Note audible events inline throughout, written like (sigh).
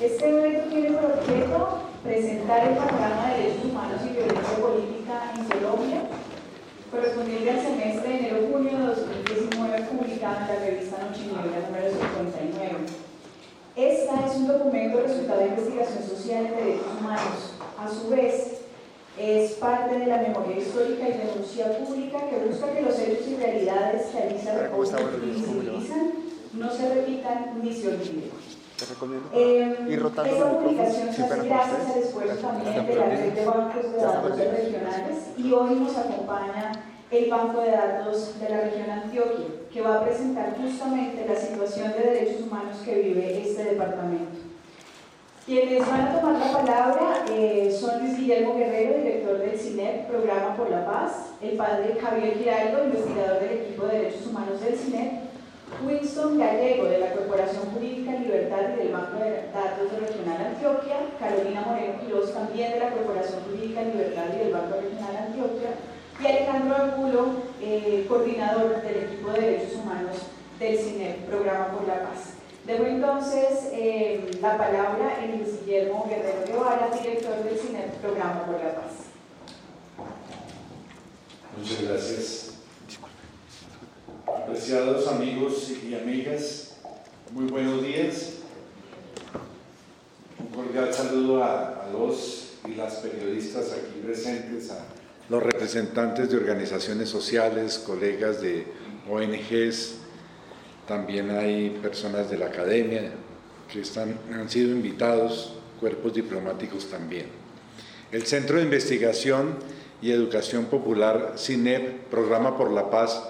Este evento tiene por objeto presentar el panorama de derechos humanos y violencia política en Colombia, correspondiente al semestre de enero-junio de 2019, publicado en la revista Noche Niebla número 59. Esta es un documento resultado de investigación social en derechos humanos. A su vez, es parte de la memoria histórica y denuncia pública que busca que los hechos y realidades que Alisa y visibilizan no se repitan ni se olviden. Eh, esta publicación se hace gracias al esfuerzo también de la red de bancos de datos regionales y hoy nos acompaña el Banco de Datos de la región Antioquia, que va a presentar justamente la situación de derechos humanos que vive este departamento. Quienes van a tomar la palabra eh, son Luis Guillermo Guerrero, director del CINEP, Programa por la Paz, el padre Javier Giraldo, investigador del equipo de Derechos Humanos del CINEP, Winston Gallego, de la Corporación Jurídica Libertad y del Banco de Datos Regional Antioquia, Carolina Moreno Quiroz, también de la Corporación Jurídica Libertad y del Banco Regional Antioquia, y Alejandro Angulo, eh, coordinador del equipo de Derechos Humanos del CINEP, Programa por la Paz. Debo entonces eh, la palabra a Luis Guillermo Guerrero Guevara, director del CINEP, Programa por la Paz. Muchas gracias. Apreciados amigos y amigas, muy buenos días. Un cordial saludo a, los y las periodistas aquí presentes, a los representantes de organizaciones sociales, colegas de ONGs, también hay personas de la academia que están, han sido invitados, cuerpos diplomáticos también. El Centro de Investigación y Educación Popular, CINEP, Programa por la Paz,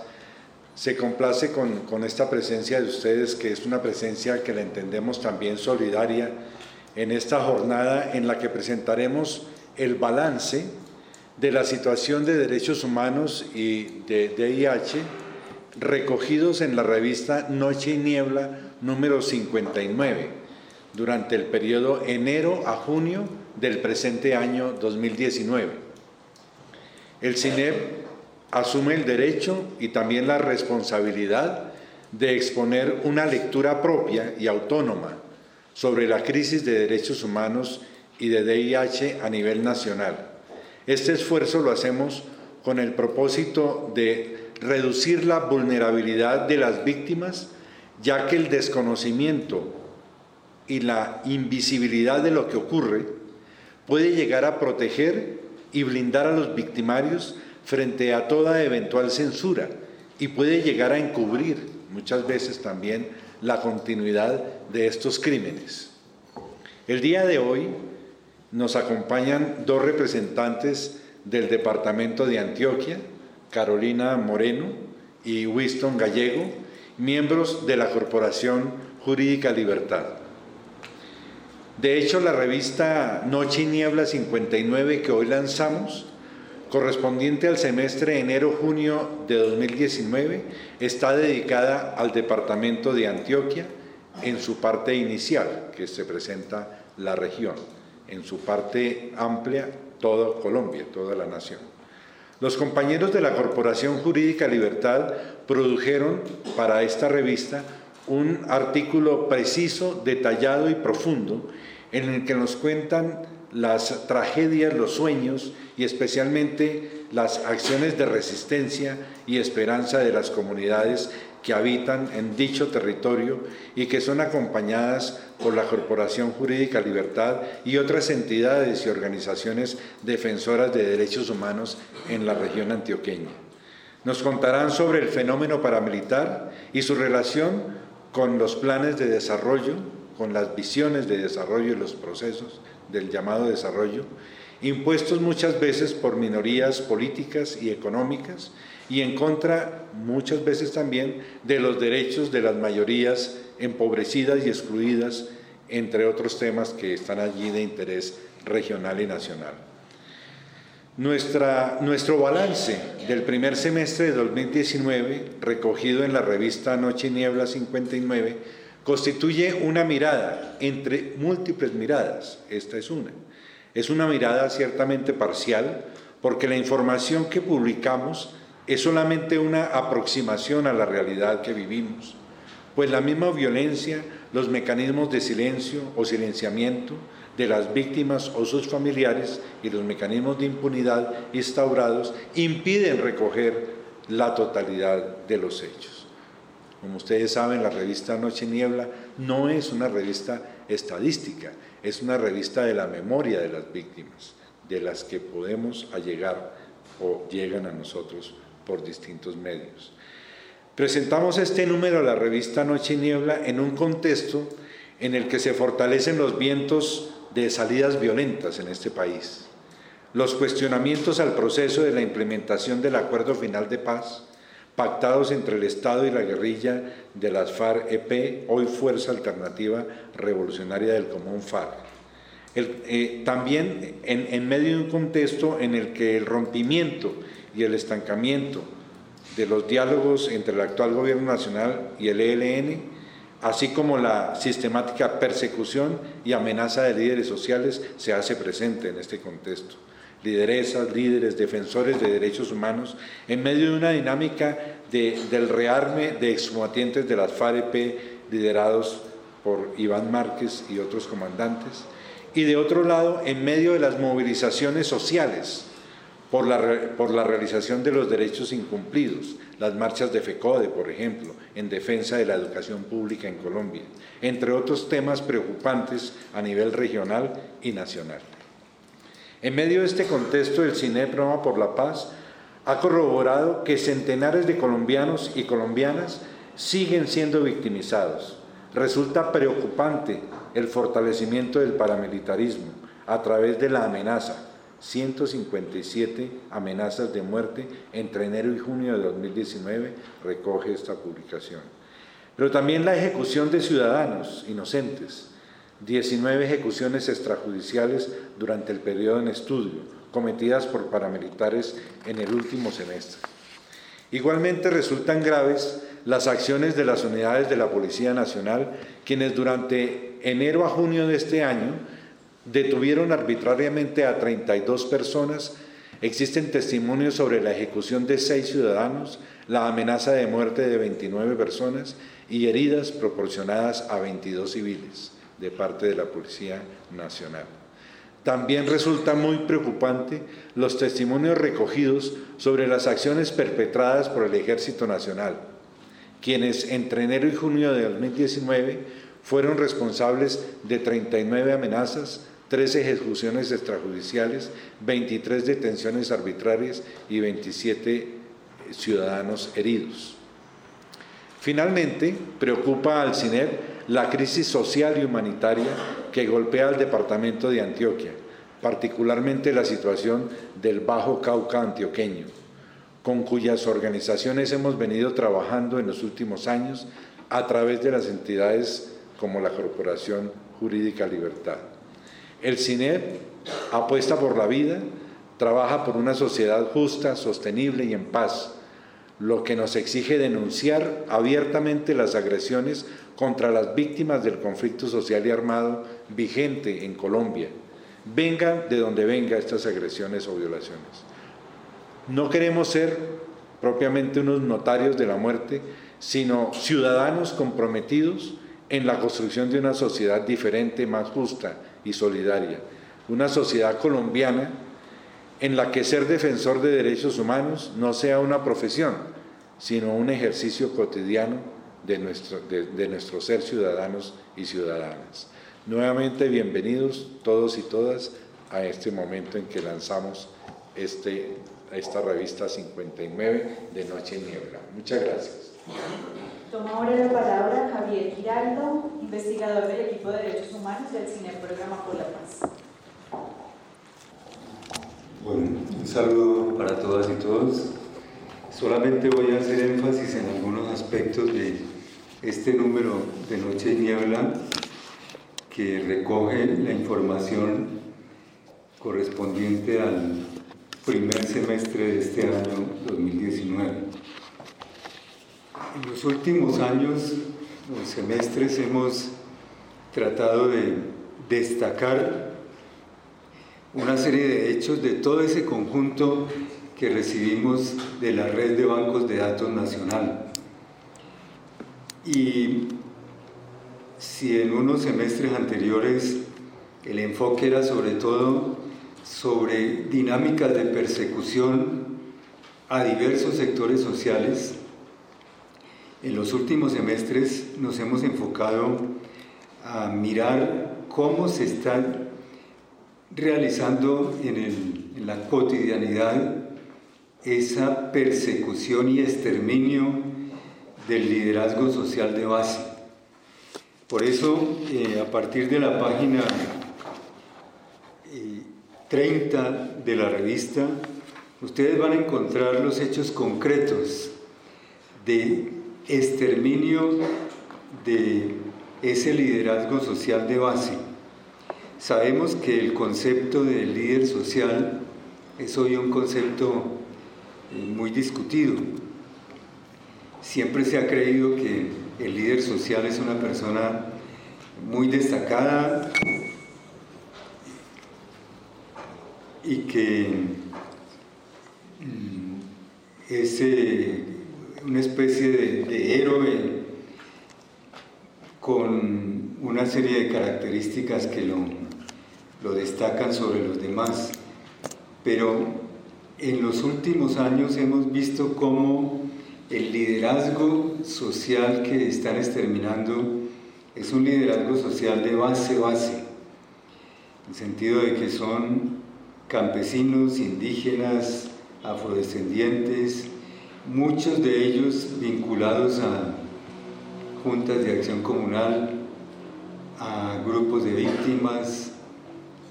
se complace con, esta presencia de ustedes, que es una presencia que la entendemos también solidaria en esta jornada en la que presentaremos el balance de la situación de derechos humanos y de DIH recogidos en la revista Noche y Niebla número 59 durante el periodo enero a junio del presente año 2019. El CINEP asume el derecho y también la responsabilidad de exponer una lectura propia y autónoma sobre la crisis de derechos humanos y de DIH a nivel nacional. Este esfuerzo lo hacemos con el propósito de reducir la vulnerabilidad de las víctimas, ya que el desconocimiento y la invisibilidad de lo que ocurre puede llegar a proteger y blindar a los victimarios frente a toda eventual censura y puede llegar a encubrir muchas veces también la continuidad de estos crímenes. El día de hoy nos acompañan dos representantes del Departamento de Antioquia, Carolina Moreno y Winston Gallego, miembros de la Corporación Jurídica Libertad. De hecho, la revista Noche y Niebla 59 que hoy lanzamos correspondiente al semestre enero-junio de 2019, está dedicada al departamento de Antioquia en su parte inicial, que se presenta la región, en su parte amplia, toda Colombia, toda la nación. Los compañeros de la Corporación Jurídica Libertad produjeron para esta revista un artículo preciso, detallado y profundo en el que nos cuentan las tragedias, los sueños y especialmente las acciones de resistencia y esperanza de las comunidades que habitan en dicho territorio y que son acompañadas por la Corporación Jurídica Libertad y otras entidades y organizaciones defensoras de derechos humanos en la región antioqueña. Nos contarán sobre el fenómeno paramilitar y su relación con los planes de desarrollo, con las visiones de desarrollo y los procesos del llamado desarrollo, impuestos muchas veces por minorías políticas y económicas y en contra muchas veces también de los derechos de las mayorías empobrecidas y excluidas, entre otros temas que están allí de interés regional y nacional. Nuestra, nuestro balance del primer semestre de 2019, recogido en la revista Noche y Niebla 59, constituye una mirada entre múltiples miradas. Esta es una. Es una mirada ciertamente parcial porque la información que publicamos es solamente una aproximación a la realidad que vivimos, pues la misma violencia los mecanismos de silencio o silenciamiento de las víctimas o sus familiares y los mecanismos de impunidad instaurados impiden recoger la totalidad de los hechos. Como ustedes saben, la revista Noche Niebla no es una revista estadística, es una revista de la memoria de las víctimas, de las que podemos allegar o llegan a nosotros por distintos medios. Presentamos este número a la revista Noche y Niebla en un contexto en el que se fortalecen los vientos de salidas violentas en este país, los cuestionamientos al proceso de la implementación del acuerdo final de paz pactados entre el Estado y la guerrilla de las FARC-EP, hoy Fuerza Alternativa Revolucionaria del Común FARC. Eh, también en, en medio de un contexto en el que el rompimiento y el estancamiento de los diálogos entre el actual gobierno nacional y el ELN, así como la sistemática persecución y amenaza de líderes sociales, se hace presente en este contexto. Lideresas, líderes, defensores de derechos humanos, en medio de una dinámica del rearme de excombatientes de las FAREP liderados por Iván Márquez y otros comandantes, y de otro lado, en medio de las movilizaciones sociales, por la, por la realización de los derechos incumplidos, las marchas de FECODE, por ejemplo, en defensa de la educación pública en Colombia, entre otros temas preocupantes a nivel regional y nacional. En medio de este contexto, el CINE Proma por la Paz ha corroborado que centenares de colombianos y colombianas siguen siendo victimizados. Resulta preocupante el fortalecimiento del paramilitarismo a través de la amenaza, 157 amenazas de muerte entre enero y junio de 2019, recoge esta publicación. Pero también la ejecución de ciudadanos inocentes, 19 ejecuciones extrajudiciales durante el periodo en estudio, cometidas por paramilitares en el último semestre. Igualmente resultan graves las acciones de las unidades de la Policía Nacional, quienes durante enero a junio de este año detuvieron arbitrariamente a 32 personas, existen testimonios sobre la ejecución de seis ciudadanos, la amenaza de muerte de 29 personas y heridas proporcionadas a 22 civiles de parte de la Policía Nacional. También resulta muy preocupante los testimonios recogidos sobre las acciones perpetradas por el Ejército Nacional, quienes entre enero y junio de 2019 fueron responsables de 39 amenazas, 13 ejecuciones extrajudiciales, 23 detenciones arbitrarias y 27 ciudadanos heridos. Finalmente, preocupa al CINEP la crisis social y humanitaria que golpea al departamento de Antioquia, particularmente la situación del Bajo Cauca antioqueño, con cuyas organizaciones hemos venido trabajando en los últimos años a través de las entidades como la Corporación Jurídica Libertad. El CINEP apuesta por la vida, trabaja por una sociedad justa, sostenible y en paz, lo que nos exige denunciar abiertamente las agresiones contra las víctimas del conflicto social y armado vigente en Colombia, vengan de donde vengan estas agresiones o violaciones. No queremos ser propiamente unos notarios de la muerte, sino ciudadanos comprometidos en la construcción de una sociedad diferente, más justa y solidaria. Una sociedad colombiana en la que ser defensor de derechos humanos no sea una profesión, sino un ejercicio cotidiano de nuestro, de, nuestro ser ciudadanos y ciudadanas. Nuevamente, bienvenidos todos y todas a este momento en que lanzamos este, esta revista 59 de Noche y Niebla. Muchas gracias. Toma ahora la palabra Javier Giraldo, investigador del equipo de Derechos Humanos del Cine Programa por la Paz. Bueno, un saludo para todas y todos. Solamente voy a hacer énfasis en algunos aspectos de este número de Noche y Niebla que recoge la información correspondiente al primer semestre de este año 2019. En los últimos años o semestres hemos tratado de destacar una serie de hechos de todo ese conjunto que recibimos de la red de bancos de datos nacional. Y si en unos semestres anteriores el enfoque era sobre todo sobre dinámicas de persecución a diversos sectores sociales, en los últimos semestres nos hemos enfocado a mirar cómo se está realizando en, la cotidianidad esa persecución y exterminio del liderazgo social de base. Por eso, eh, a partir de la página 30 eh, de la revista, ustedes van a encontrar los hechos concretos de exterminio de ese liderazgo social de base. Sabemos que el concepto de líder social es hoy un concepto eh, muy discutido. Siempre se ha creído que el líder social es una persona muy destacada y que mm, es eh, una especie de, héroe con una serie de características que lo, lo destacan sobre los demás. Pero en los últimos años hemos visto cómo el liderazgo social que están exterminando es un liderazgo social de base base, en el sentido de que son campesinos, indígenas, afrodescendientes, muchos de ellos vinculados a juntas de acción comunal, a grupos de víctimas,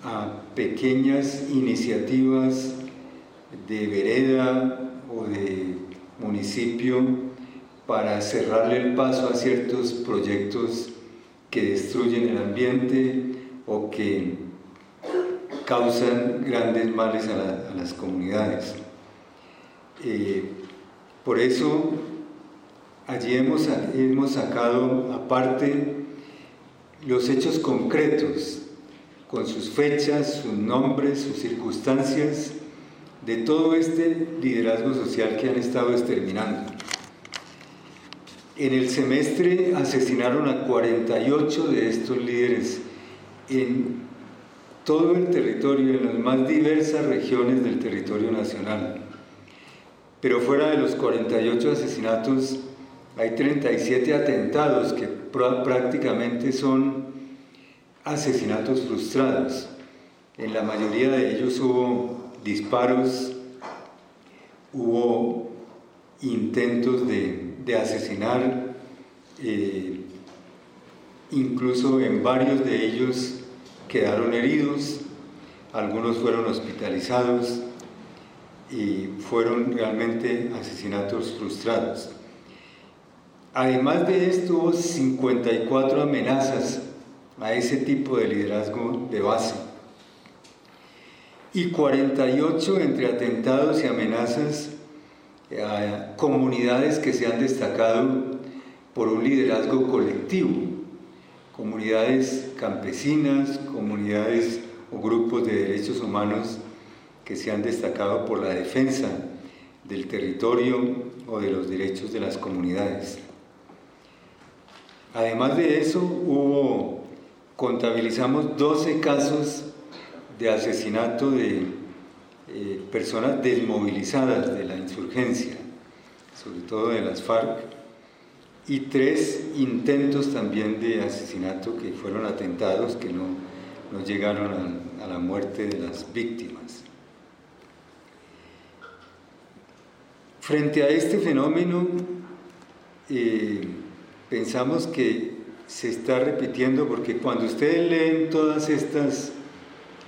a pequeñas iniciativas de vereda o de municipio para cerrarle el paso a ciertos proyectos que destruyen el ambiente o que causan grandes males a, las comunidades. Eh, por eso allí hemos, hemos sacado aparte los hechos concretos, con sus fechas, sus nombres, sus circunstancias, de todo este liderazgo social que han estado exterminando. En el semestre asesinaron a 48 de estos líderes en todo el territorio, en las más diversas regiones del territorio nacional. Pero fuera de los 48 asesinatos, hay 37 atentados que prácticamente son asesinatos frustrados. En la mayoría de ellos hubo disparos, hubo intentos de, asesinar, eh, incluso en varios de ellos quedaron heridos, algunos fueron hospitalizados y fueron realmente asesinatos frustrados. Además de esto, hubo 54 amenazas a ese tipo de liderazgo de base y 48 entre atentados y amenazas a comunidades que se han destacado por un liderazgo colectivo, comunidades campesinas, comunidades o grupos de derechos humanos que se han destacado por la defensa del territorio o de los derechos de las comunidades. Además de eso, hubo, contabilizamos 12 casos de asesinato de eh, personas desmovilizadas de la insurgencia, sobre todo de las FARC, y tres intentos también de asesinato que fueron atentados que no, no llegaron a, la muerte de las víctimas. Frente a este fenómeno, eh, pensamos que se está repitiendo porque cuando ustedes leen todas estas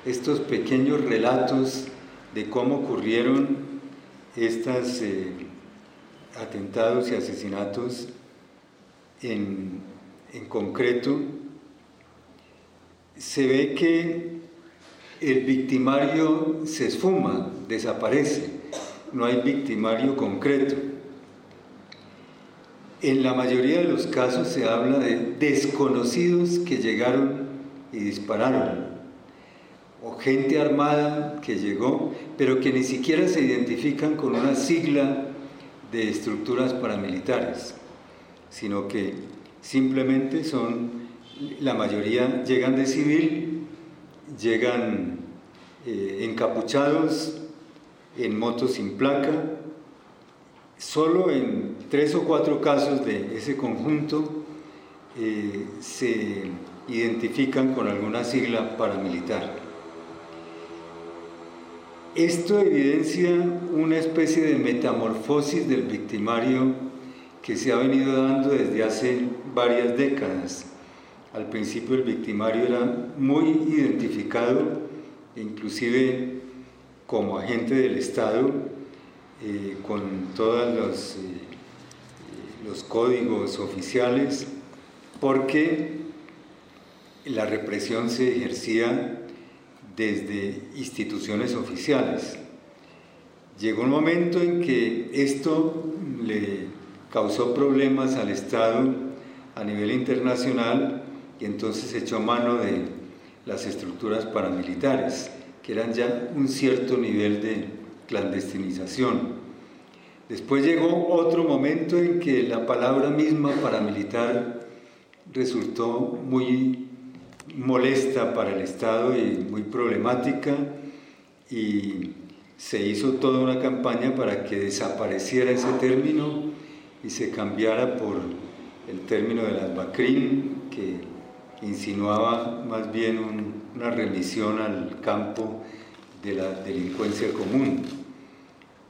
estos pequeños relatos de cómo ocurrieron estos eh, atentados y asesinatos en, en concreto, se ve que el victimario se esfuma, desaparece, no hay victimario concreto. En la mayoría de los casos se habla de desconocidos que llegaron y dispararon o gente armada que llegó, pero que ni siquiera se identifican con una sigla de estructuras paramilitares, sino que simplemente son la mayoría llegan de civil, llegan eh, encapuchados, en motos sin placa. Solo en tres o cuatro casos de ese conjunto eh, se identifican con alguna sigla paramilitar. Esto evidencia una especie de metamorfosis del victimario que se ha venido dando desde hace varias décadas. Al principio el victimario era muy identificado, inclusive como agente del Estado, eh, con todos los, eh, los códigos oficiales, porque la represión se ejercía desde instituciones oficiales. Llegó un momento en que esto le causó problemas al Estado a nivel internacional y entonces echó mano de las estructuras paramilitares, que eran ya un cierto nivel de clandestinización. Después llegó otro momento en que la palabra misma paramilitar resultó muy molesta para el Estado y muy problemática y se hizo toda una campaña para que desapareciera ese término y se cambiara por el término de las BACRIM, que insinuaba más bien una remisión al campo de la delincuencia común.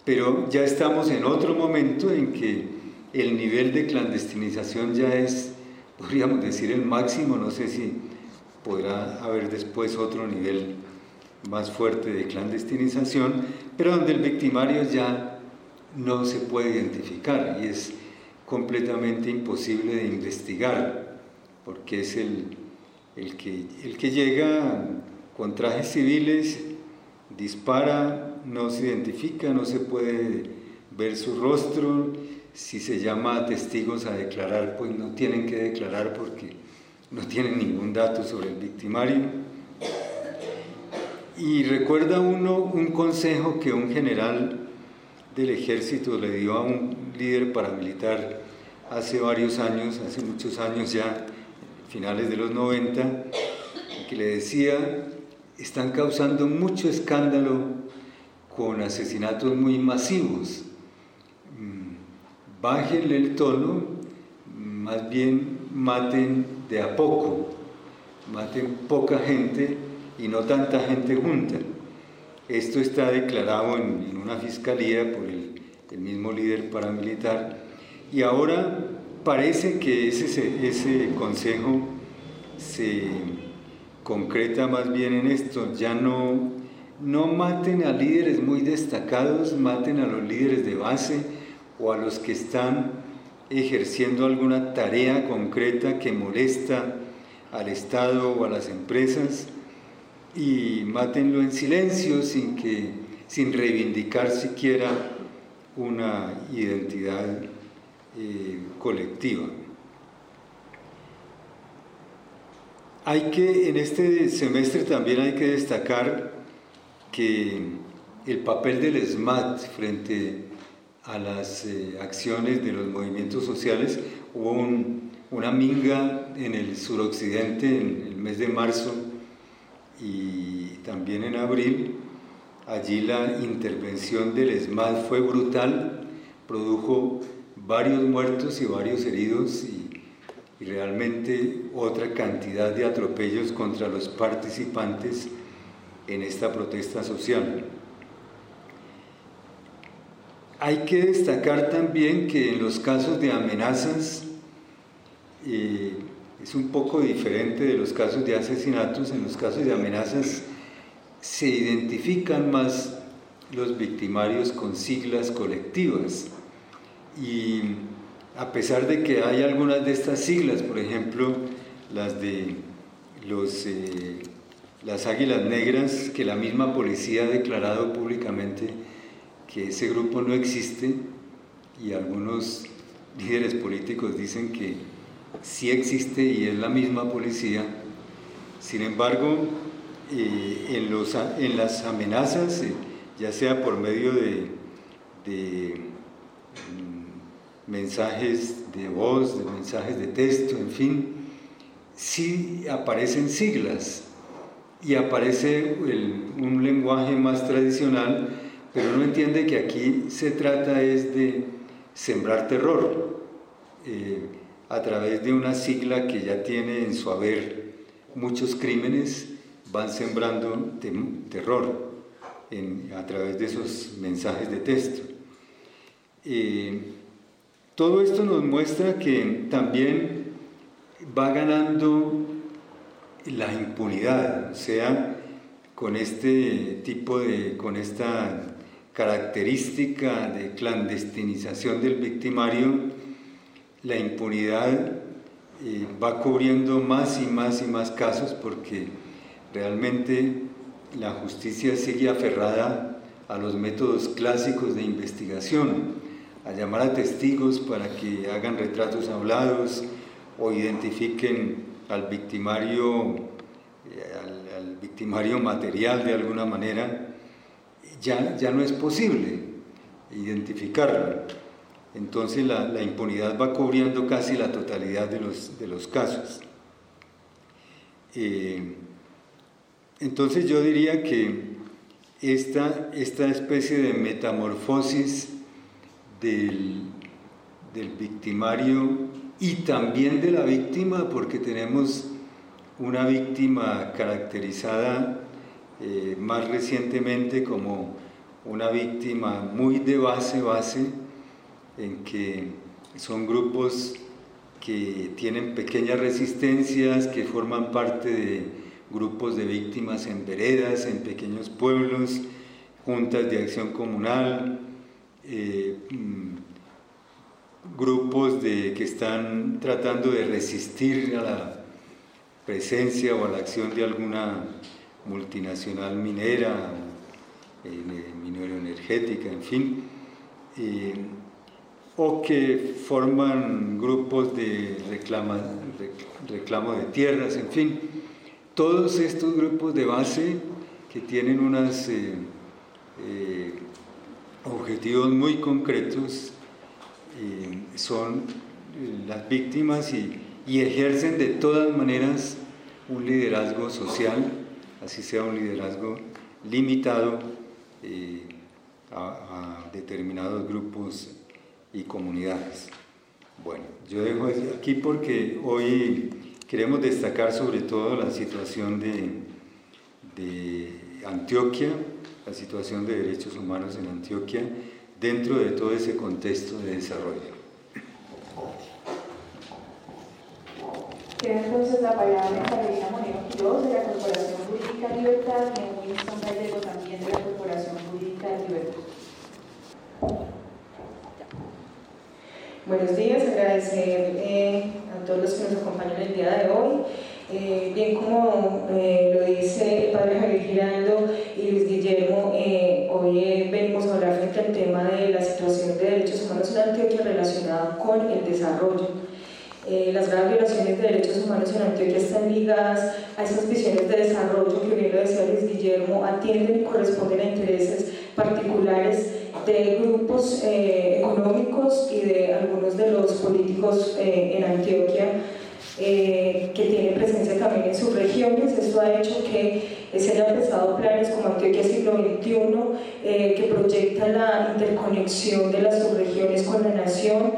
Pero ya estamos en otro momento en que el nivel de clandestinización ya es, podríamos decir, el máximo, no sé si podrá haber después otro nivel más fuerte de clandestinización, pero donde el victimario ya no se puede identificar y es completamente imposible de investigar, porque es el, el, que, el que llega con trajes civiles, dispara, no se identifica, no se puede ver su rostro, si se llama a testigos a declarar, pues no tienen que declarar porque no tienen ningún dato sobre el victimario. Y recuerda uno un consejo que un general del ejército le dio a un líder paramilitar hace varios años, hace muchos años ya, finales de los 90, que le decía, están causando mucho escándalo con asesinatos muy masivos. Mm, bájenle el tono, más bien maten de a poco, maten poca gente y no tanta gente junta. Esto está declarado en, una fiscalía por el, mismo líder paramilitar y ahora parece que ese, ese consejo se concreta más bien en esto, ya no, no maten a líderes muy destacados, maten a los líderes de base o a los que están ejerciendo alguna tarea concreta que molesta al Estado o a las empresas y mátenlo en silencio sin, que, sin reivindicar siquiera una identidad eh, colectiva. Hay que, en este semestre también hay que destacar que el papel del SMAT frente a las eh, acciones de los movimientos sociales. Hubo una minga en el suroccidente en el mes de marzo y también en abril. Allí la intervención del ESMAD fue brutal, produjo varios muertos y varios heridos y, y realmente otra cantidad de atropellos contra los participantes en esta protesta social. Hay que destacar también que en los casos de amenazas eh, es un poco diferente de los casos de asesinatos. En los casos de amenazas se identifican más los victimarios con siglas colectivas. Y a pesar de que hay algunas de estas siglas, por ejemplo, las de los, eh, las águilas negras, que la misma policía ha declarado públicamente que ese grupo no existe y algunos líderes políticos dicen que sí existe y es la misma policía. Sin embargo, eh, en, los, en, las amenazas, eh, ya sea por medio de, mm, mensajes de voz, de mensajes de texto, en fin, sí aparecen siglas y aparece un lenguaje más tradicional, pero uno entiende que aquí se trata es de sembrar terror eh, a través de una sigla que ya tiene en su haber muchos crímenes, van sembrando terror a través de esos mensajes de texto. Eh, todo esto nos muestra que también va ganando la impunidad, o sea, con este tipo de, con esta característica de clandestinización del victimario, la impunidad eh, va cubriendo más y más y más casos porque realmente la justicia sigue aferrada a los métodos clásicos de investigación, a llamar a testigos para que hagan retratos hablados o identifiquen al victimario, eh, al, victimario material de alguna manera, ya, ya no es posible identificarlo. Entonces la, impunidad va cubriendo casi la totalidad de los, de los casos. Eh, entonces yo diría que esta, esta especie de metamorfosis del, del victimario y también de la víctima, porque tenemos una víctima caracterizada eh, más recientemente como una víctima muy de base, base, en que son grupos que tienen pequeñas resistencias, que forman parte de grupos de víctimas en veredas, en pequeños pueblos, juntas de acción comunal, eh, mm, grupos de, que están tratando de resistir a la presencia o a la acción de alguna multinacional minera, eh, minera energética, en fin, eh, o que forman grupos de reclama, reclamo de tierras, en fin, todos estos grupos de base que tienen unos eh, objetivos muy concretos son eh, las víctimas y, ejercen de todas maneras un liderazgo social, así sea un liderazgo limitado eh, a, determinados grupos y comunidades. Bueno, yo dejo aquí porque hoy queremos destacar sobre todo la situación de, de Antioquia, la situación de derechos humanos en Antioquia, dentro de todo ese contexto de desarrollo. Tiene entonces la palabra Carolina Moreno Quiroz de la Corporación Jurídica Libertad y en Winston Gallego también de la Corporación Jurídica Libertad. Buenos días, agradecer eh, a todos los que nos acompañan el día de hoy. Eh, bien como eh, lo dice el padre Javier Giraldo y Luis Guillermo, eh, hoy venimos a hablar frente al tema de la situación de derechos humanos en Antioquia relacionada con el desarrollo. las graves violaciones de derechos humanos en Antioquia están ligadas a esas visiones de desarrollo que bien lo decía Luis Guillermo, atienden y corresponden a intereses particulares de grupos económicos y de algunos de los políticos en Antioquia eh, que tiene presencia también en sus regiones. Esto ha hecho que se hayan empezado planes como Antioquia Siglo XXI, eh, que proyecta la interconexión de las subregiones con la nación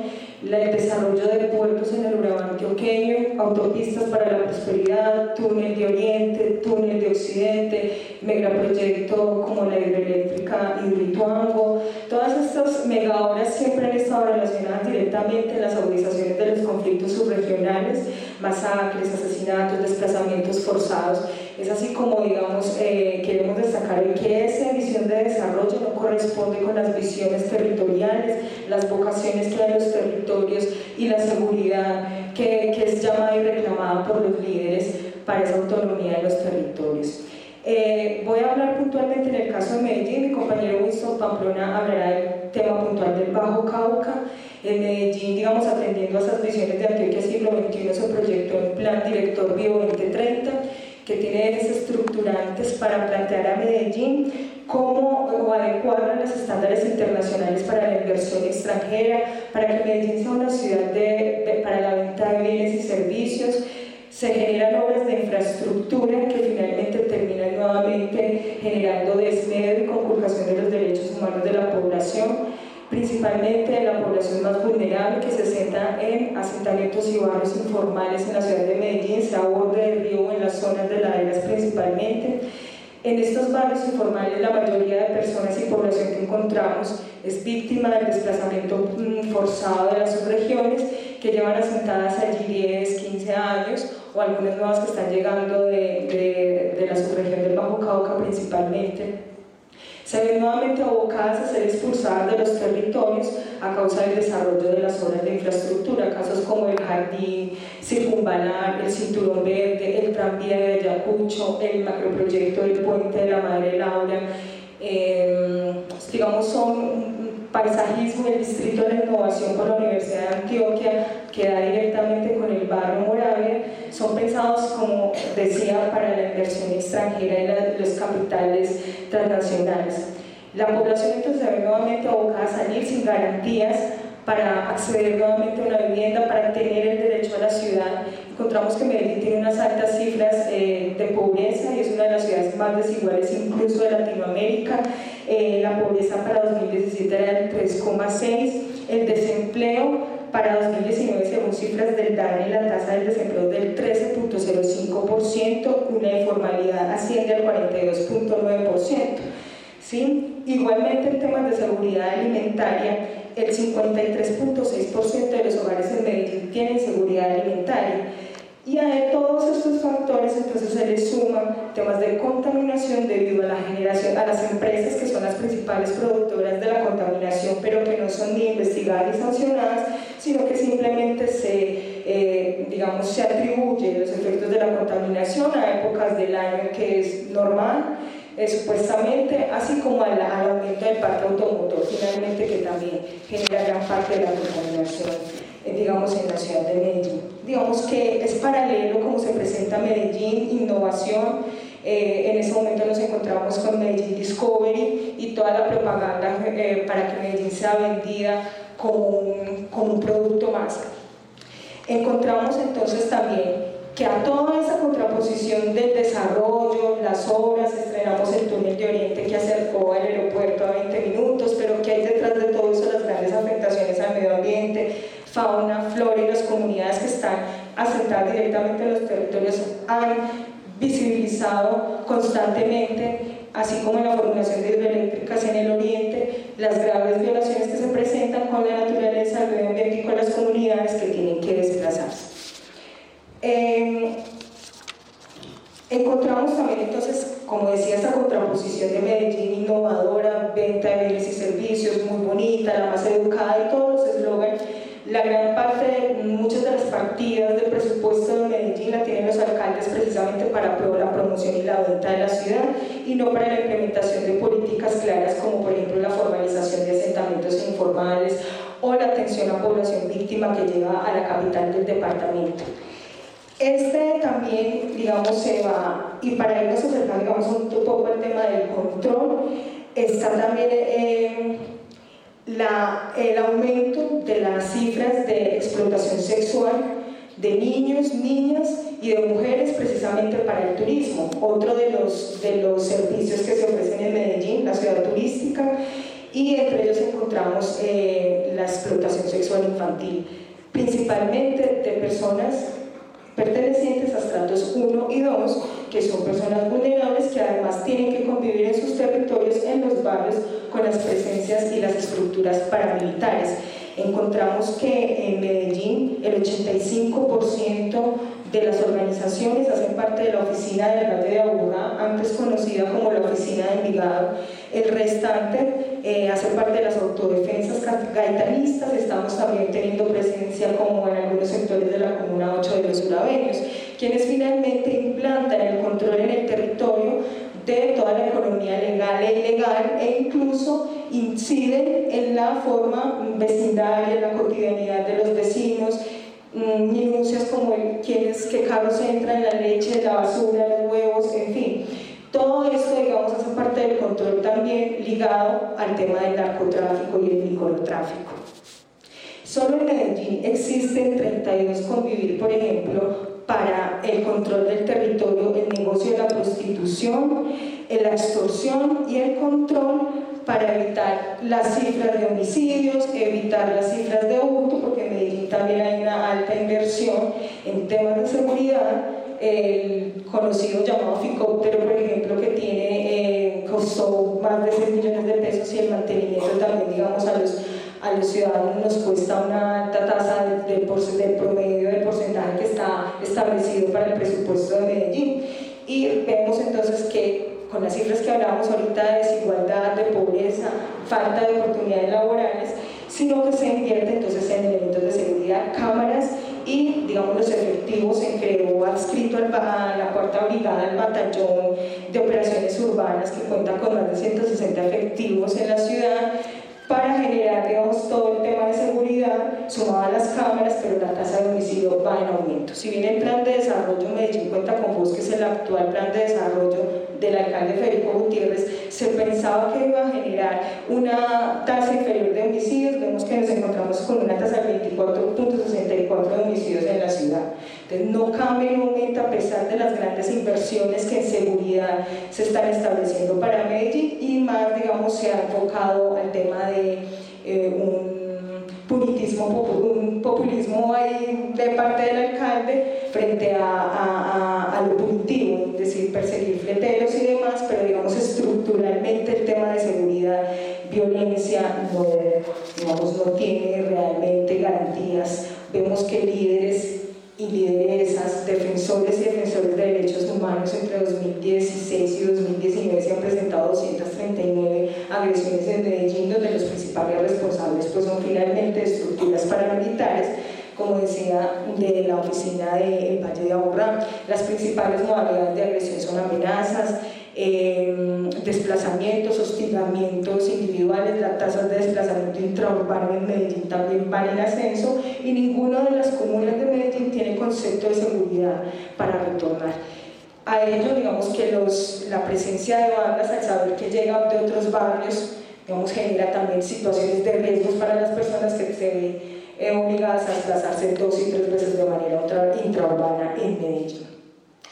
el desarrollo de puertos en el Urabá antioqueño, autopistas para la prosperidad, túnel de Oriente, túnel de Occidente, megaproyecto como la hidroeléctrica Hidroituango. Todas estas han estado en las agudizaciones de los conflictos subregionales, masacres, asesinatos, desplazamientos forzados. Es así como, digamos, eh, queremos destacar que esa visión de desarrollo no corresponde con las visiones territoriales, las vocaciones que hay en los territorios y la seguridad que, que es llamada y reclamada por los líderes para esa autonomía de los territorios. Eh, voy a hablar puntualmente en el caso de Medellín, mi compañero Winston Pamplona hablará del tema puntual del Bajo Cauca. En Medellín, digamos, atendiendo a esas visiones de Antioquia siglo XXI, se proyectó un plan director Bio 2030 que tiene ejes estructurantes para plantear a Medellín cómo adecuar a los estándares internacionales para la inversión extranjera, para que Medellín sea una ciudad de, para la venta de bienes y servicios, se generan obras de infraestructura que finalmente terminan nuevamente generando desmedro y conculcación de los derechos humanos de la población, principalmente de la población más vulnerable que se centra en asentamientos y barrios informales en la ciudad de Medellín, se borde del río en las zonas de laderas principalmente. En estos barrios informales la mayoría de personas y población que encontramos es víctima del desplazamiento mm, forzado de las subregiones que llevan asentadas allí 10, 15 años o algunas nuevas que están llegando de, de, la subregión del Bajo Cauca principalmente se ven nuevamente abocadas a ser expulsadas de los territorios a causa del desarrollo de las zonas de infraestructura, casos como el jardín circunvalar, el cinturón verde, el tranvía de Ayacucho, el macroproyecto del puente de la Madre Laura, eh, digamos son paisajismo y el Distrito de Innovación con la Universidad de Antioquia, que da directamente con el barrio Moravia, son pensados, como decía, para la inversión extranjera en los capitales transnacionales. La población entonces se ve nuevamente abocada a salir sin garantías para acceder nuevamente a una vivienda, para tener el derecho a la ciudad. Encontramos que Medellín tiene unas altas cifras eh, de pobreza y es una de las ciudades más desiguales incluso de Latinoamérica. Eh, la pobreza para 2017 era del 3,6%, el desempleo para 2019 según cifras del DANE la tasa del desempleo del 13.05%, una informalidad asciende al 42.9%. ¿Sí? Igualmente en temas de seguridad alimentaria, el 53.6% de los hogares en Medellín tienen seguridad alimentaria. Y a todos estos factores entonces se le suman temas de contaminación debido a la generación, a las empresas que son las principales productoras de la contaminación, pero que no son ni investigadas ni sancionadas, sino que simplemente se, eh, digamos, se atribuyen los efectos de la contaminación a épocas del año que es normal eh, supuestamente, así como al, aumento del parque automotor, finalmente que también genera gran parte de la contaminación, digamos, en la ciudad de Medellín. Digamos que es paralelo como se presenta Medellín, innovación, eh, en ese momento nos encontramos con Medellín Discovery y toda la propaganda para que Medellín sea vendida como un, como un producto más. Encontramos entonces también que a toda esa contraposición del desarrollo, las obras, estrenamos el túnel de Oriente que acercó al aeropuerto a 20 minutos, pero que hay detrás de todo eso las grandes afectaciones al medio ambiente, fauna, flora y las comunidades que están asentadas directamente en los territorios han visibilizado constantemente, así como en la formulación de hidroeléctricas en el oriente, las graves violaciones que se presentan con la naturaleza, el medio ambiente y con las comunidades que tienen que desplazarse. Em, encontramos también entonces, como decía, esta contraposición de Medellín innovadora, venta de bienes y servicios, muy bonita, la más educada y todos los eslogans. La gran parte, muchas de las partidas del presupuesto de Medellín la tienen los alcaldes precisamente para la promoción y la venta de la ciudad y no para la implementación de políticas claras como por ejemplo la formalización de asentamientos informales o la atención a población víctima que lleva a la capital del departamento. Este también, digamos, se va, y para irnos acercando, digamos, un poco el tema del control, está también eh, la, el aumento de las cifras de explotación sexual de niños, niñas y de mujeres precisamente para el turismo, otro de los, de los servicios que se ofrecen en Medellín, la ciudad turística, y entre ellos encontramos eh, la explotación sexual infantil, principalmente de personas pertenecientes a estratos 1 y 2, que son personas vulnerables que además tienen que convivir en sus territorios, en los barrios, con las presencias y las estructuras paramilitares. Encontramos que en Medellín el 85% de las organizaciones hacen parte de la oficina del Valle de Aburrá, antes conocida como la oficina de Envigado. El restante eh, hace parte de las autodefensas gaitanistas, estamos también teniendo presencia como en algunos sectores de la Comuna 8 de los urabeños, quienes finalmente implantan el control en el territorio de toda la economía legal e ilegal e incluso inciden en la forma vecindaria, en la cotidianidad de los vecinos, minucias como el, quienes, qué carros entran, la leche, la basura, los huevos, en fin. Todo esto, digamos, hace parte del control también ligado al tema del narcotráfico y el microtráfico. Solo en Medellín existen 32 convivir, por ejemplo, para el control del territorio, el negocio de la prostitución, la extorsión y el control para evitar las cifras de homicidios, evitar las cifras de hurto, porque en Medellín también hay una alta inversión en temas de seguridad. El conocido llamado Ficóptero, por ejemplo, que tiene, eh, costó más de 6 millones de pesos y el mantenimiento también, digamos, a los a los ciudadanos nos cuesta una alta tasa del, del, promedio del porcentaje que está establecido para el presupuesto de Medellín. Y vemos entonces que con las cifras que hablábamos ahorita de desigualdad, de pobreza, falta de oportunidades laborales, sino que se invierte entonces en elementos de seguridad, cámaras y digamos los efectivos en creó adscrito a la cuarta brigada al batallón de operaciones urbanas que cuenta con más de 160 efectivos en la ciudad para generar, digamos, todo el tema de seguridad, sumado las cámaras, pero la tasa de homicidio va en aumento. Si bien el plan de desarrollo Medellín cuenta con vos, que es el actual plan de desarrollo del alcalde Federico Gutiérrez, se pensaba que iba a generar una tasa inferior de homicidios, vemos que nos encontramos con una tasa de 24.64 de homicidios en la ciudad. Entonces no cambia no aumenta a pesar de las grandes inversiones que en seguridad se están estableciendo para Medellín y más, digamos, se ha enfocado al tema de eh, un un populismo ahí de parte del alcalde frente a, a, lo punitivo, perseguir fleteros y demás, pero digamos estructuralmente el tema de seguridad, violencia, no, digamos, no tiene realmente garantías. Vemos que líderes y lideresas, defensores y defensores de derechos humanos entre 2016 y 2019 se han presentado 239 agresiones en Medellín, donde los principales responsables pues, son finalmente estructuras paramilitares como decía, de la oficina del Valle de Aburrá. Las principales modalidades de agresión son amenazas, eh, desplazamientos, hostigamientos individuales, las tasas de desplazamiento intraurbano en Medellín también van en ascenso y ninguna de las comunas de Medellín tiene concepto de seguridad para retornar. A ello, digamos que los, la presencia de bandas, al saber que llegan de otros barrios, digamos, genera también situaciones de riesgos para las personas que se eh, obligadas a desplazarse dos y tres veces de manera intraurbana en Medellín.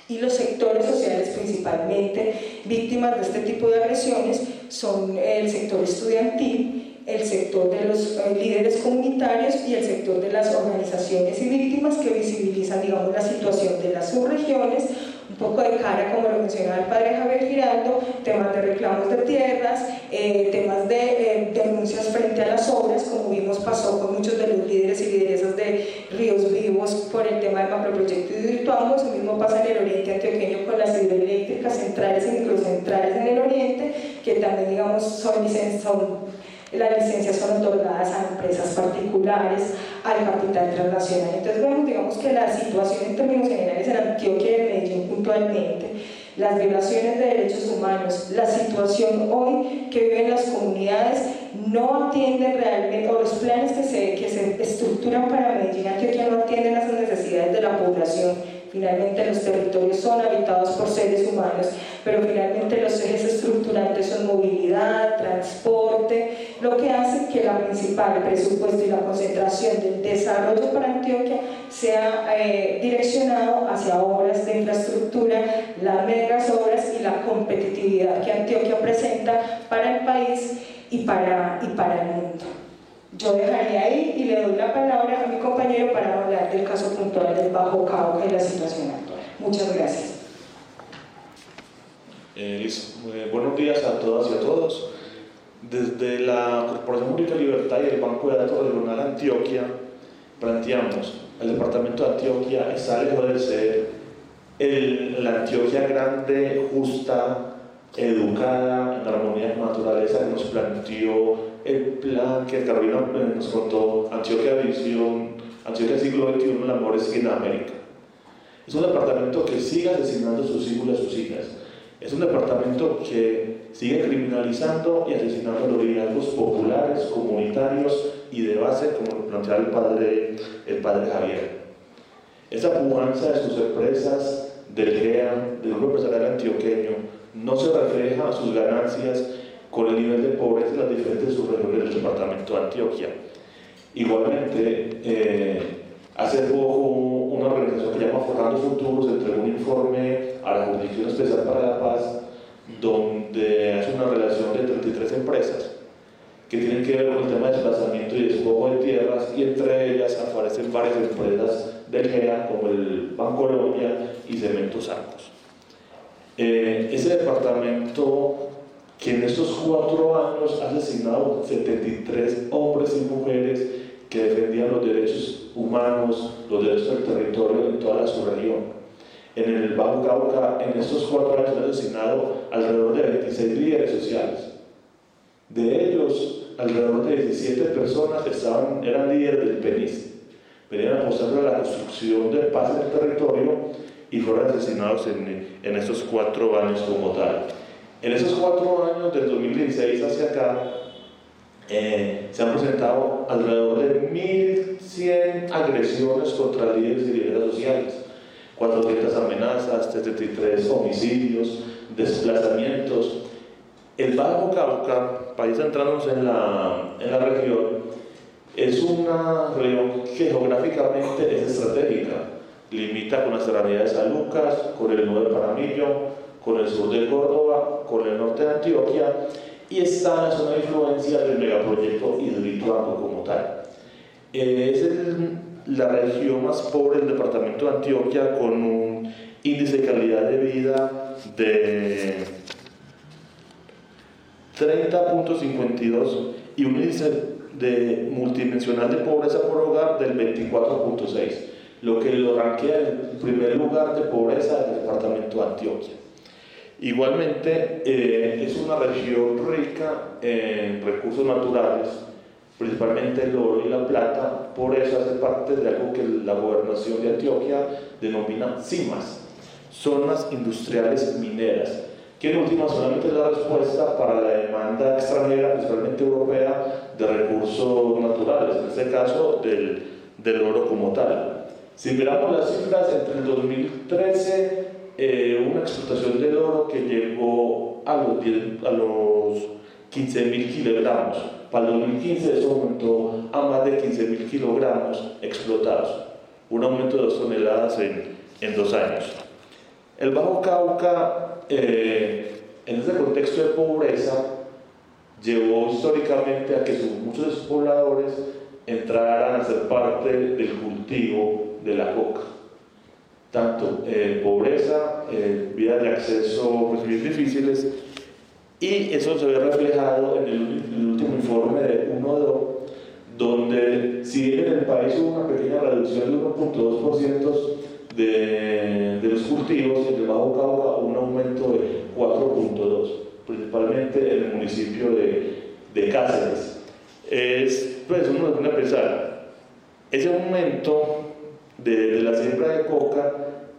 Y los sectores sociales principalmente víctimas de este tipo de agresiones son el sector estudiantil, el sector de los eh, líderes comunitarios y el sector de las organizaciones y víctimas que visibilizan digamos, la situación de las subregiones un poco de cara, como lo mencionaba el padre Javier Giraldo, temas de reclamos de tierras, eh, temas de eh, denuncias frente a las obras, como vimos pasó con muchos de los líderes y lideresas de Ríos Vivos por el tema del macroproyecto de Virtuamo, eso mismo pasa en el oriente antioqueño con las hidroeléctricas centrales y microcentrales en el oriente, que también digamos son, son las licencias son otorgadas a empresas particulares, al capital transnacional. Entonces vemos, digamos que la situación en términos generales en Antioquia y en Medellín puntualmente, las violaciones de derechos humanos, la situación hoy que viven las comunidades no atienden realmente, o los planes que se, que se estructuran para Medellín, Antioquia no atienden las necesidades de la población Finalmente los territorios son habitados por seres humanos, pero finalmente los ejes estructurantes son movilidad, transporte, lo que hace que la principal presupuesto y la concentración del desarrollo para Antioquia sea eh, direccionado hacia obras de infraestructura, las megas obras y la competitividad que Antioquia presenta para el país y para, y para el mundo. Yo dejaría ahí y le doy la palabra a mi compañero para hablar del caso puntual del Bajo Cauca y la situación actual. Muchas gracias. Eh, eh, buenos días a todas y a todos. Desde la Corporación Pública Libertad y el Banco de Datos Regional Antioquia planteamos el Departamento de Antioquia está lejos de ser el, la Antioquia grande, justa, educada, en armonía con la naturaleza que nos planteó el plan que Carolina nos contó, Antioquia Visión, Antioquia siglo XXI, el amor es en América. Es un departamento que sigue asesinando sus hijos y sus hijas. Es un departamento que sigue criminalizando y asesinando los liderazgos populares, comunitarios y de base, como lo planteaba el padre, el padre Javier. Esa pujanza de sus empresas, del GEA, del grupo empresarial antioqueño, no se refleja sus ganancias con el nivel de pobreza en las diferentes subregiones del departamento de Antioquia. Igualmente, eh, hace poco una organización que llama Forjando Futuros entregó un informe a la Jurisdicción Especial para la Paz donde hace una relación de 33 empresas que tienen que ver con el tema de desplazamiento y despojo de tierras y entre ellas aparecen varias empresas del GEA como el Banco Colombia y Cementos Arcos. Eh, ese departamento que en estos cuatro años ha asesinado 73 hombres y mujeres que defendían los derechos humanos, los derechos del territorio en toda la subregión. En el Bajo Cauca, en estos cuatro años ha asesinado alrededor de 26 líderes sociales. De ellos, alrededor de 17 personas eran líderes del PENIS. Venían apostando a la construcción de paz en el territorio y fueron asesinados en, en estos cuatro años como tal. En esos cuatro años, del 2016 hacia acá, eh, se han presentado alrededor de 1.100 agresiones contra líderes y líderes sociales, 400 amenazas, 73 homicidios, desplazamientos. El Bajo Cauca, país centrándonos en la, en la región, es una región que geográficamente es estratégica. Limita con la serranía de San Lucas, con el nuevo Paramillo, con el sur de Córdoba, con el norte de Antioquia y está en la zona de influencia del megaproyecto Hidroituango como tal. Es la región más pobre del departamento de Antioquia con un índice de calidad de vida de 30.52 y un índice de multidimensional de pobreza por hogar del 24.6, lo que lo ranquea en primer lugar de pobreza del departamento de Antioquia. Igualmente, eh, es una región rica en recursos naturales, principalmente el oro y la plata, por eso hace parte de algo que la gobernación de Antioquia denomina CIMAS, zonas industriales mineras, que en última solamente es la respuesta para la demanda extranjera, principalmente europea, de recursos naturales, en este caso del, del oro como tal. Si miramos las cifras, entre el 2013 eh, una explotación del oro que llegó a los, a los 15.000 kilogramos. Para el 2015 eso aumentó a más de 15.000 kilogramos explotados, un aumento de dos toneladas en, en dos años. El Bajo Cauca, eh, en ese contexto de pobreza, llevó históricamente a que muchos de sus pobladores entraran a ser parte del cultivo de la coca tanto eh, pobreza, eh, vías de acceso pues, bien difíciles, y eso se ve reflejado en el, último informe de UNODO, donde si bien en el país hubo una pequeña reducción de 1.2% de, de los cultivos, en el Bajo Cauca un aumento de 4.2%, principalmente en el municipio de, de Cáceres. Es, pues uno se pone a pensar, ese aumento de, la siembra de coca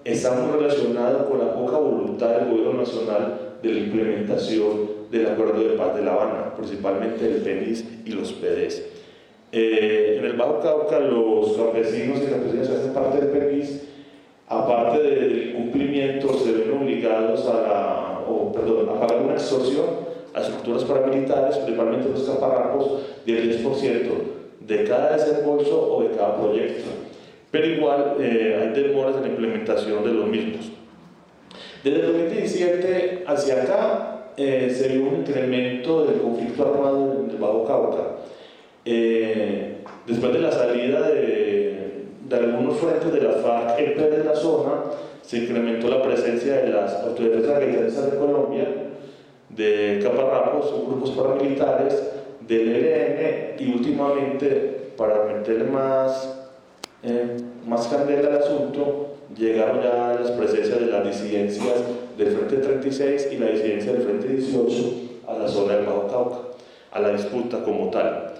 está muy relacionado con la poca voluntad del gobierno nacional de la implementación del Acuerdo de Paz de La Habana, principalmente el PENIS y los PDs. Eh, en el Bajo Cauca los campesinos y campesinas que hacen parte del PENIS, aparte del cumplimiento, se ven obligados a, la, o, perdón, a pagar una extorsión a estructuras paramilitares, principalmente los caparrapos, del 10% de cada desembolso o de cada proyecto pero igual eh, hay demoras en la implementación de los mismos. Desde el 2017 hacia acá eh, se vio un incremento del conflicto armado en el Bajo Cauca. Eh, después de la salida de, algunos frentes de la FARC-EP de la zona, se incrementó la presencia de las autoridades agrarias de Colombia, de caparrapos, grupos paramilitares, del ELN y últimamente, para meterle más eh, más candela al asunto, llegaron ya las presencias de las disidencias del Frente 36 y la disidencia del Frente 18 a la zona del Bajo Cauca, a la disputa como tal.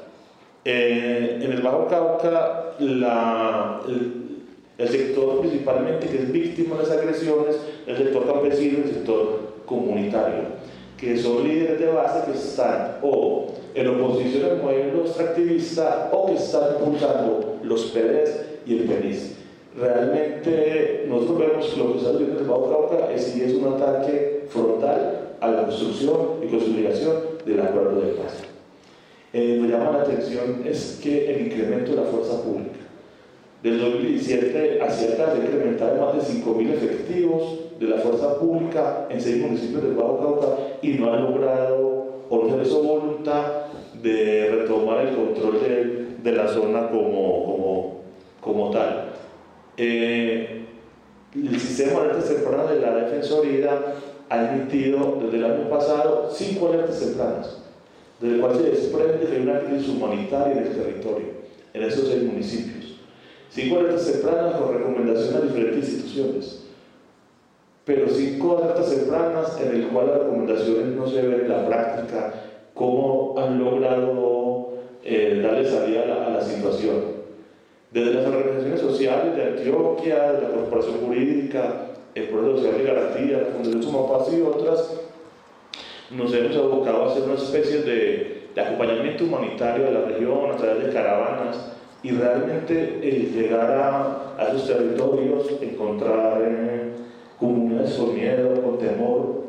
Eh, en el Bajo Cauca, la, el, sector principalmente que es víctima de las agresiones, el sector campesino y el sector comunitario, que son líderes de base que están o en oposición al modelo extractivista o que están impulsando los PDs y el PENIS. Realmente nosotros vemos lo que está sucediendo en el Bajo Cauca es, es un ataque frontal a la construcción y consolidación del acuerdo de paz. Eh, me llama la atención es que el incremento de la fuerza pública. Del 2017 hacia acá se incrementaron más de 5.000 efectivos de la fuerza pública en seis municipios del Bajo Cauca y no han logrado, por su voluntad, de retomar el control de, la zona como tal. Eh, el sistema de alertas tempranas de la Defensoría ha emitido desde el año pasado cinco alertas tempranas, desde el cual se desprende que hay una crisis humanitaria en el territorio, en esos seis municipios. Cinco alertas tempranas con recomendaciones a diferentes instituciones, pero cinco alertas tempranas en el cual las recomendaciones no se ven en la práctica, cómo han logrado eh, darle salida a la, situación. Desde las organizaciones sociales de Antioquia, de la Corporación Jurídica, el Pueblo Social de Garantía, la Fundación Sumapaz y otras, nos hemos abocado a hacer una especie de, acompañamiento humanitario de la región a través de caravanas y realmente llegar a, a, esos territorios, encontrar eh, comunidades con miedo, con temor,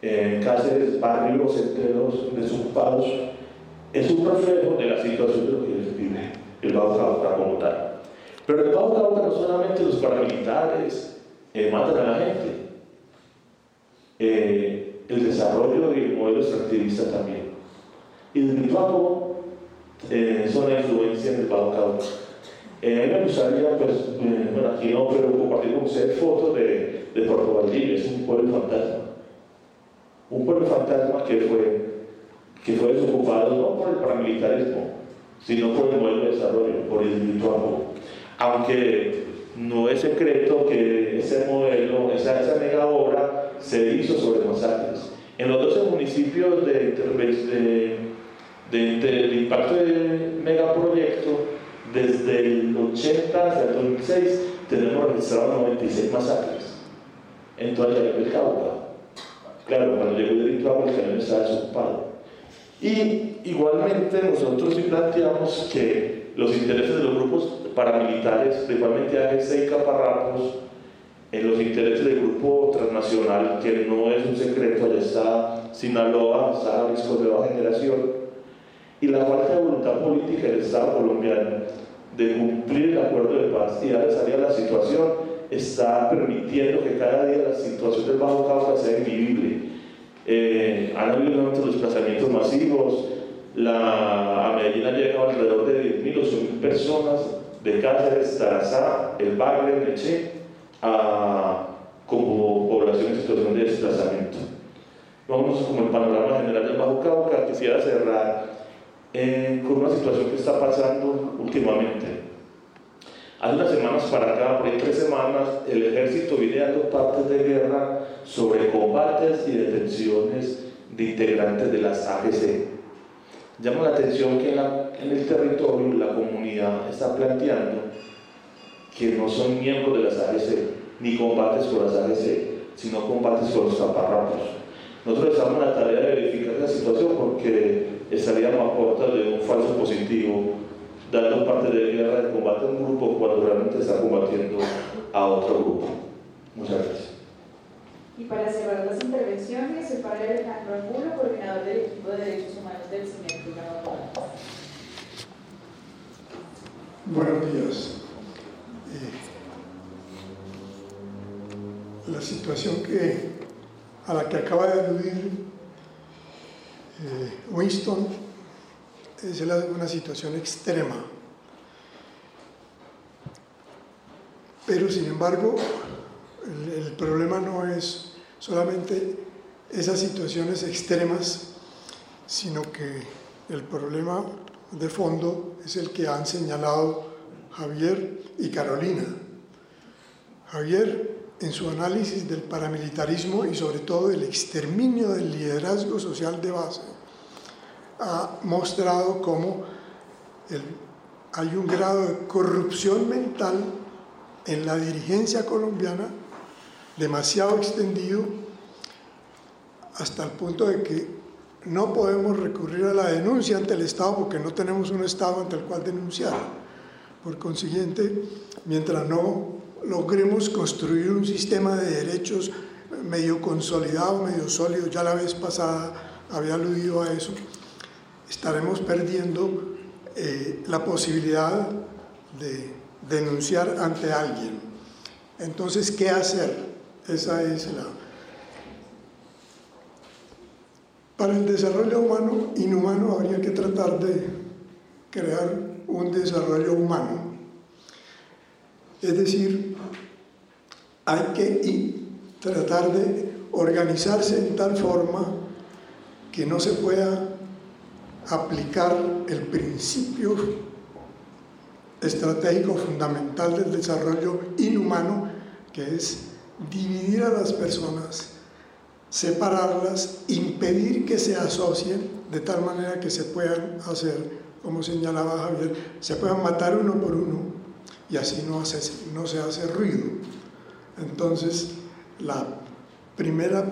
en Cáceres, barrios enteros desocupados, es un reflejo de la situación de lo que vive el Cauca como tal. Pero el Cauca no solamente los paramilitares eh, matan a la gente, eh, el desarrollo y el modelo extractivista también. Y el Lituano eh, son la influencia en el Bajo Cauca. Eh, me gustaría, pues, bueno, aquí no, pero compartir con ustedes fotos de, de Puerto Valdivia, es un pueblo fantasma un pueblo fantasma que fue, que fue desocupado no por el paramilitarismo, sino por el de desarrollo, por lituano. Aunque no es secreto que ese modelo, esa, esa mega obra, se hizo sobre masacres. En los 12 municipios de, de, de, impacto del megaproyecto, desde el 80 hasta el 2006, tenemos registrado 96 masacres en toda la Cauca. Claro, cuando llegó el delito el canal estaba desocupado. Y igualmente nosotros sí planteamos que los intereses de los grupos paramilitares, principalmente AGC y Caparrapos, en los intereses del grupo transnacional, que no es un secreto, allá está Sinaloa, está Jalisco de Nueva Generación, y la falta de voluntad política del Estado colombiano de cumplir el acuerdo de paz y darle salida a la situación, está permitiendo que cada día la situación del Bajo Cauca sea invivible. Eh, han habido los desplazamientos masivos, a Medellín han llegado alrededor de 10.000 o 100.000 personas de Cáceres, Tarazá, El Bagre, Meche, a, como población en situación de desplazamiento. Vamos como el panorama general del Bajo Cauca, quisiera cerrar eh, con una situación que está pasando últimamente. Hace unas semanas para acá, por ahí tres semanas, el ejército viene dando partes de guerra sobre combates y detenciones de integrantes de las AGC. Llama la atención que en, el territorio la comunidad está planteando que no son miembros de las AGC, ni combates con las AGC, sino combates con los zaparrapos. Nosotros estamos en la tarea de verificar la situación porque estaríamos a puerta de un falso positivo dando parte de guerra de combate a un grupo cuando realmente está combatiendo a otro grupo. Muchas gracias. Y para cerrar las intervenciones, el padre Alejandro Angulo, coordinador del equipo de derechos humanos del CINEP Buenos días. Eh, la situación que, a la que acaba de aludir eh, Winston es una situación extrema. Pero sin embargo, el, problema no es solamente esas situaciones extremas, sino que el problema de fondo es el que han señalado Javier y Carolina. Javier, en su análisis del paramilitarismo y sobre todo el exterminio del liderazgo social de base, ha mostrado cómo hay un grado de corrupción mental en la dirigencia colombiana demasiado extendido hasta el punto de que no podemos recurrir a la denuncia ante el Estado porque no tenemos un Estado ante el cual denunciar. Por consiguiente, mientras no logremos construir un sistema de derechos medio consolidado, medio sólido, ya la vez pasada había aludido a eso, estaremos perdiendo eh, la posibilidad de denunciar ante alguien. Entonces, ¿qué hacer? Esa es la... Para el desarrollo humano, inhumano, habría que tratar de crear un desarrollo humano. Es decir, hay que tratar de organizarse en tal forma que no se pueda aplicar el principio estratégico fundamental del desarrollo inhumano, que es dividir a las personas, separarlas, impedir que se asocien de tal manera que se puedan hacer, como señalaba Javier, se puedan matar uno por uno y así no, se hace ruido. Entonces, la primera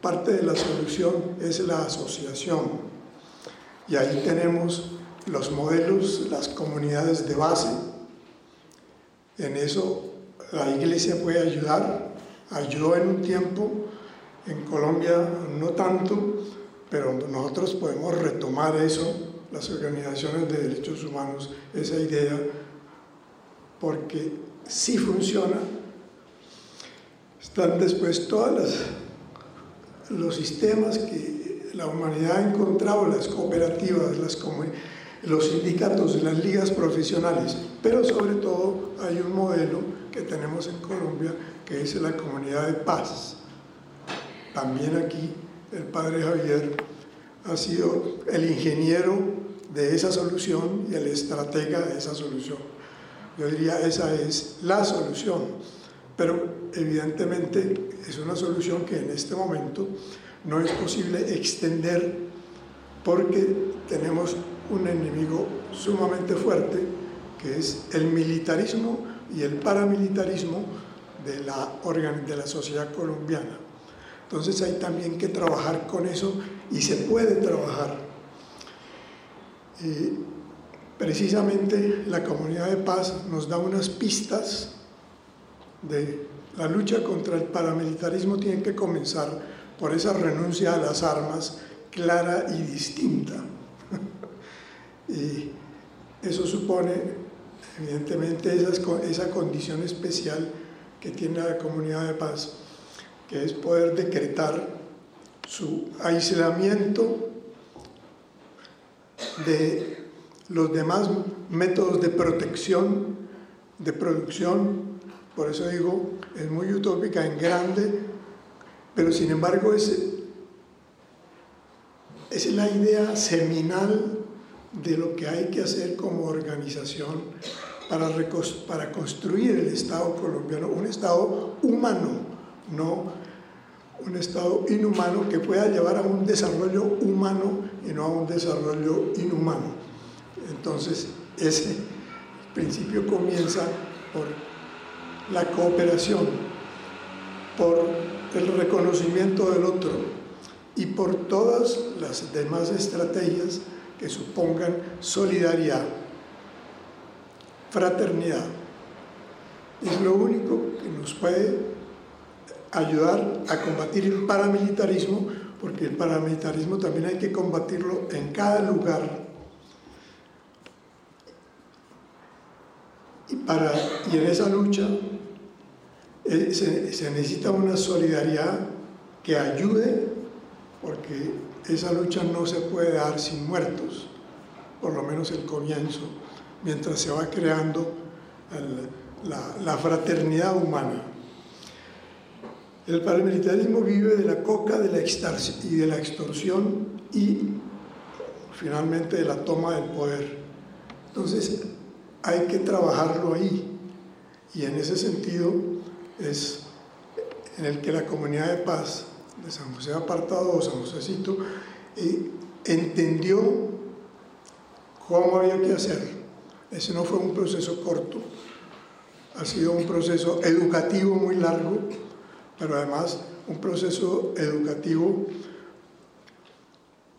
parte de la solución es la asociación. Y ahí tenemos los modelos, las comunidades de base. En eso la iglesia puede ayudar. Ayudó en un tiempo, en Colombia no tanto, pero nosotros podemos retomar eso, las organizaciones de derechos humanos, esa idea, porque sí funciona. Están después todos los sistemas que la humanidad ha encontrado, las cooperativas, las los sindicatos, las ligas profesionales, pero sobre todo hay un modelo que tenemos en Colombia que es la comunidad de paz. También aquí el padre Javier ha sido el ingeniero de esa solución y el estratega de esa solución. Yo diría, esa es la solución, pero evidentemente es una solución que en este momento no es posible extender porque tenemos un enemigo sumamente fuerte, que es el militarismo y el paramilitarismo de la, de la sociedad colombiana. Entonces hay también que trabajar con eso y se puede trabajar. precisamente la comunidad de paz nos da unas pistas de la lucha contra el paramilitarismo tiene que comenzar por esa renuncia a las armas clara y distinta. (laughs) Y eso supone, evidentemente, esa condición especial que tiene la comunidad de paz, que es poder decretar su aislamiento de los demás métodos de protección, de producción, por eso digo, es muy utópica en grande, pero sin embargo es, es la idea seminal de lo que hay que hacer como organización para, para construir el Estado colombiano, un Estado humano, no un Estado inhumano que pueda llevar a un desarrollo humano y no a un desarrollo inhumano. Entonces, ese principio comienza por la cooperación, por el reconocimiento del otro y por todas las demás estrategias que supongan solidaridad, fraternidad. Es lo único que nos puede ayudar a combatir el paramilitarismo, porque el paramilitarismo también hay que combatirlo en cada lugar. Y, para, y en esa lucha eh, se, se necesita una solidaridad que ayude, porque esa lucha no se puede dar sin muertos, por lo menos el comienzo, mientras se va creando la, fraternidad humana. El paramilitarismo vive de la coca de la y de la extorsión y finalmente de la toma del poder. Entonces hay que trabajarlo ahí y en ese sentido es en el que la comunidad de paz de San José Apartado o San Josécito, entendió cómo había que hacer. Ese no fue un proceso corto, ha sido un proceso educativo muy largo, pero además un proceso educativo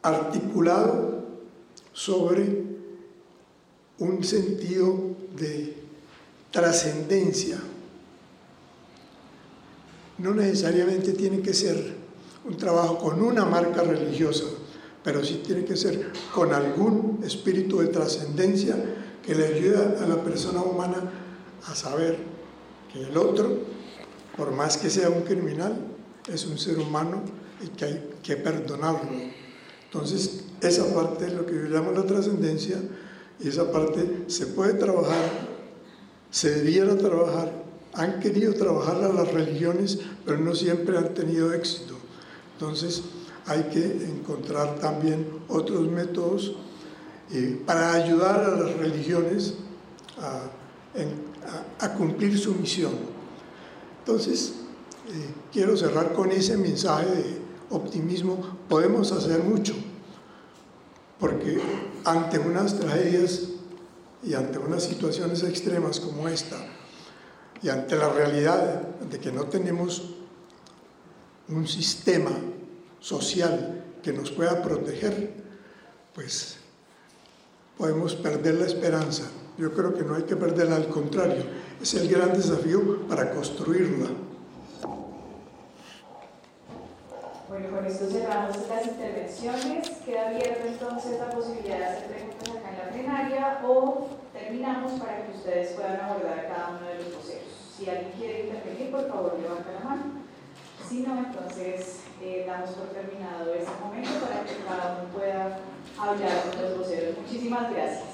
articulado sobre un sentido de trascendencia. No necesariamente tiene que ser un trabajo con una marca religiosa, pero sí tiene que ser con algún espíritu de trascendencia que le ayude a la persona humana a saber que el otro, por más que sea un criminal, es un ser humano y que hay que perdonarlo. Entonces, esa parte es lo que yo llamo la trascendencia y esa parte se puede trabajar, se debiera trabajar, han querido trabajar a las religiones, pero no siempre han tenido éxito. Entonces, hay que encontrar también otros métodos eh, para ayudar a las religiones a, cumplir su misión. Entonces, eh, quiero cerrar con ese mensaje de optimismo. Podemos hacer mucho, porque ante unas tragedias y ante unas situaciones extremas como esta, y ante la realidad de que no tenemos un sistema social que nos pueda proteger, pues podemos perder la esperanza. Yo creo que no hay que perderla, al contrario, es el gran desafío para construirla. Bueno, con esto cerramos las intervenciones. Queda abierta entonces la posibilidad de hacer preguntas acá en la plenaria o terminamos para que ustedes puedan abordar cada uno de los voceros. Si alguien quiere intervenir, por favor, levanta la mano. Si no, entonces eh, damos por terminado este momento para que cada uno pueda hablar con los voceros. Muchísimas gracias.